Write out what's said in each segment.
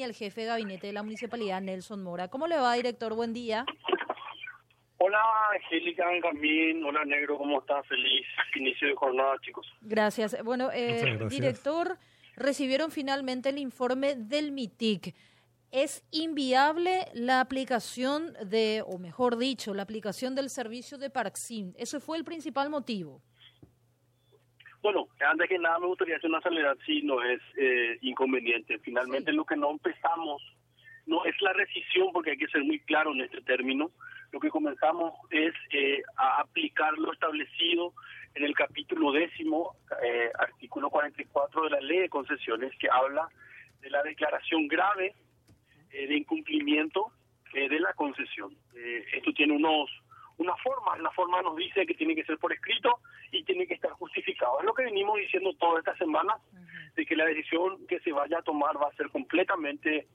y el jefe de gabinete de la municipalidad, Nelson Mora. ¿Cómo le va, director? Buen día. Hola, Angélica, Benjamín. Hola, Negro. ¿Cómo estás? Feliz inicio de jornada, chicos. Gracias. Bueno, eh, director, recibieron finalmente el informe del MITIC. ¿Es inviable la aplicación de, o mejor dicho, la aplicación del servicio de Parxim? Ese fue el principal motivo. Bueno, antes que nada me gustaría hacer una salvedad si no es eh, inconveniente. Finalmente lo que no empezamos no es la rescisión, porque hay que ser muy claro en este término. Lo que comenzamos es eh, a aplicar lo establecido en el capítulo décimo, eh, artículo 44 de la ley de concesiones, que habla de la declaración grave de incumplimiento de la concesión. esto tiene unos una forma, la forma nos dice que tiene que ser por escrito y tiene que estar Es lo que venimos diciendo toda esta semana, de que la decisión que se vaya a tomar va a ser completamente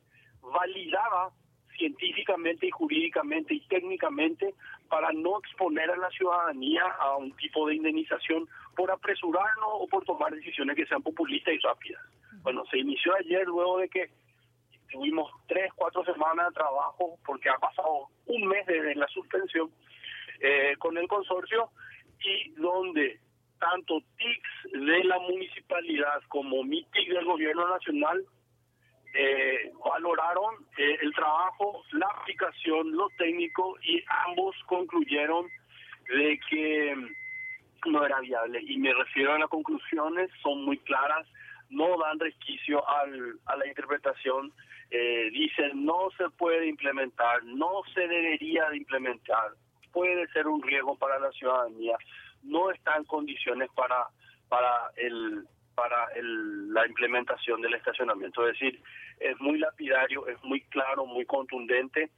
validada científicamente y jurídicamente y técnicamente para no exponer a la ciudadanía a un tipo de indemnización por apresurarnos o por tomar decisiones que sean populistas y rápidas. Bueno, se inició ayer luego de que tuvimos tres, cuatro semanas de trabajo porque ha pasado un mes desde la suspensión eh, con el consorcio y donde tanto TICS de la municipalidad como MITIC del gobierno nacional eh, valoraron eh, el trabajo, la aplicación, lo técnico y ambos concluyeron de que no era viable. Y me refiero a las conclusiones, son muy claras, no dan resquicio al, a la interpretación. dicen no se puede implementar, no se debería de implementar puede ser un riesgo para la ciudadanía, no está en condiciones para para el para el, la implementación del estacionamiento. Es decir, es muy lapidario, es muy claro, muy contundente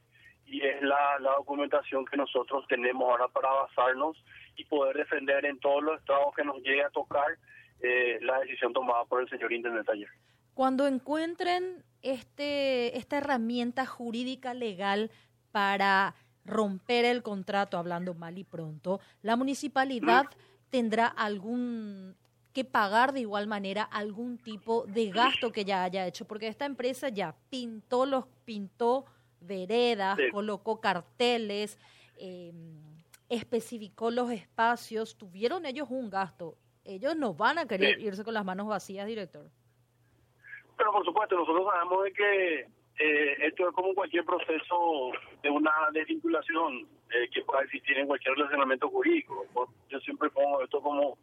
y es la, la documentación que nosotros tenemos ahora para basarnos y poder defender en todos los estados que nos llegue a tocar eh, la decisión tomada por el señor intendente ayer. Cuando encuentren este esta herramienta jurídica legal para romper el contrato, hablando mal y pronto, la municipalidad tendrá algún que pagar de igual manera algún tipo de gasto que ya haya hecho, porque esta empresa ya pintó los pintó veredas, colocó carteles, eh, especificó los espacios, tuvieron ellos un gasto. Ellos no van a querer irse con las manos vacías, director. Pero por supuesto, nosotros sabemos de que eh, esto es como cualquier proceso de una desvinculación eh, que pueda existir en cualquier relacionamiento jurídico. Yo siempre pongo esto como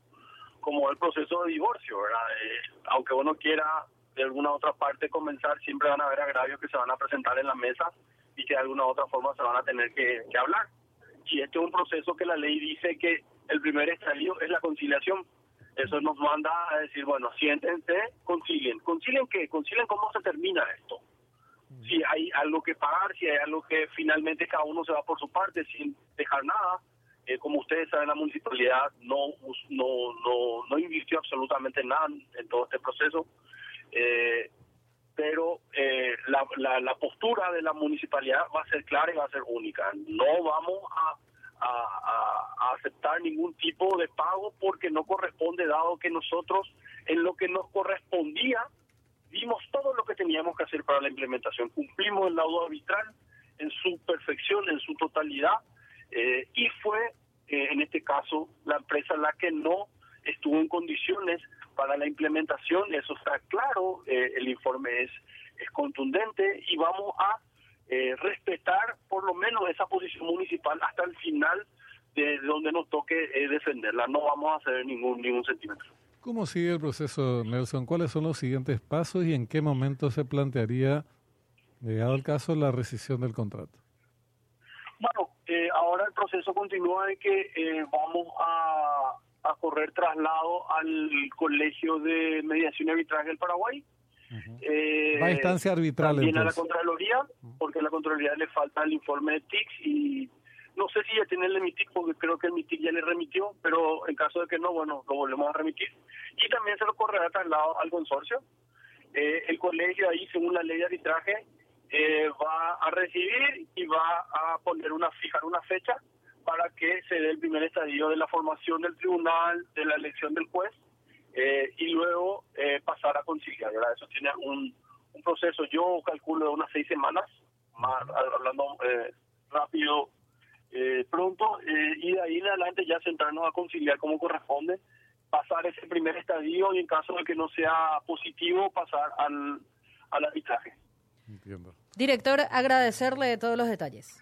como el proceso de divorcio, ¿verdad? Eh, aunque uno quiera de alguna otra parte comenzar, siempre van a haber agravios que se van a presentar en la mesa y que de alguna otra forma se van a tener que, hablar. Y este es un proceso que la ley dice que el primer estadio es la conciliación. Eso nos manda a decir, bueno, siéntense, concilien. ¿Concilien qué? Concilien cómo se termina esto si hay algo que pagar, si hay algo que finalmente cada uno se va por su parte sin dejar nada. Eh, como ustedes saben, la municipalidad no, no, no, no invirtió absolutamente nada en todo este proceso, eh, pero eh, la, la, la, postura de la municipalidad va a ser clara y va a ser única. No vamos a, a, a aceptar ningún tipo de pago porque no corresponde, dado que nosotros en lo que nos correspondía lo teníamos que hacer para la implementación, cumplimos el laudo arbitral en su perfección, en su totalidad, eh, y fue, eh, en este caso, la empresa la que no estuvo en condiciones para la implementación, eso está claro, eh, el informe es, es contundente y vamos a respetar por lo menos esa posición municipal hasta el final de donde nos toque defenderla, no vamos a hacer ningún, ningún centímetro. ¿Cómo sigue el proceso, Nelson? ¿Cuáles son los siguientes pasos y en qué momento se plantearía, llegado el caso, la rescisión del contrato? Bueno, eh, ahora el proceso continúa de que eh, vamos a, correr traslado al Colegio de Mediación y Arbitraje del Paraguay. eh, Va a instancia arbitral. También a la Contraloría, porque a la Contraloría le falta el informe de TICS y no sé si ya tiene el MITIC, porque creo que el MITIC ya le remitió, pero en caso de que no, bueno, lo volvemos a remitir. Y también se lo correrá traslado al consorcio. Eh, el colegio ahí, según la ley de arbitraje, eh, va a recibir y va a poner una, fijar una fecha para que se dé el primer estadio de la formación del tribunal, de la elección del juez, eh, y luego pasar a conciliar. Eso tiene un, un proceso, yo calculo de unas seis semanas, más hablando eh, rápido, eh, eh, y de ahí en adelante ya sentarnos a conciliar como corresponde, pasar ese primer estadio y en caso de que no sea positivo, pasar al, al arbitraje. Entiendo. Director, agradecerle todos los detalles.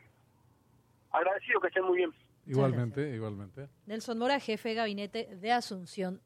Agradecido, que estén muy bien. Igualmente, igualmente. Nelson Mora, jefe de gabinete de Asunción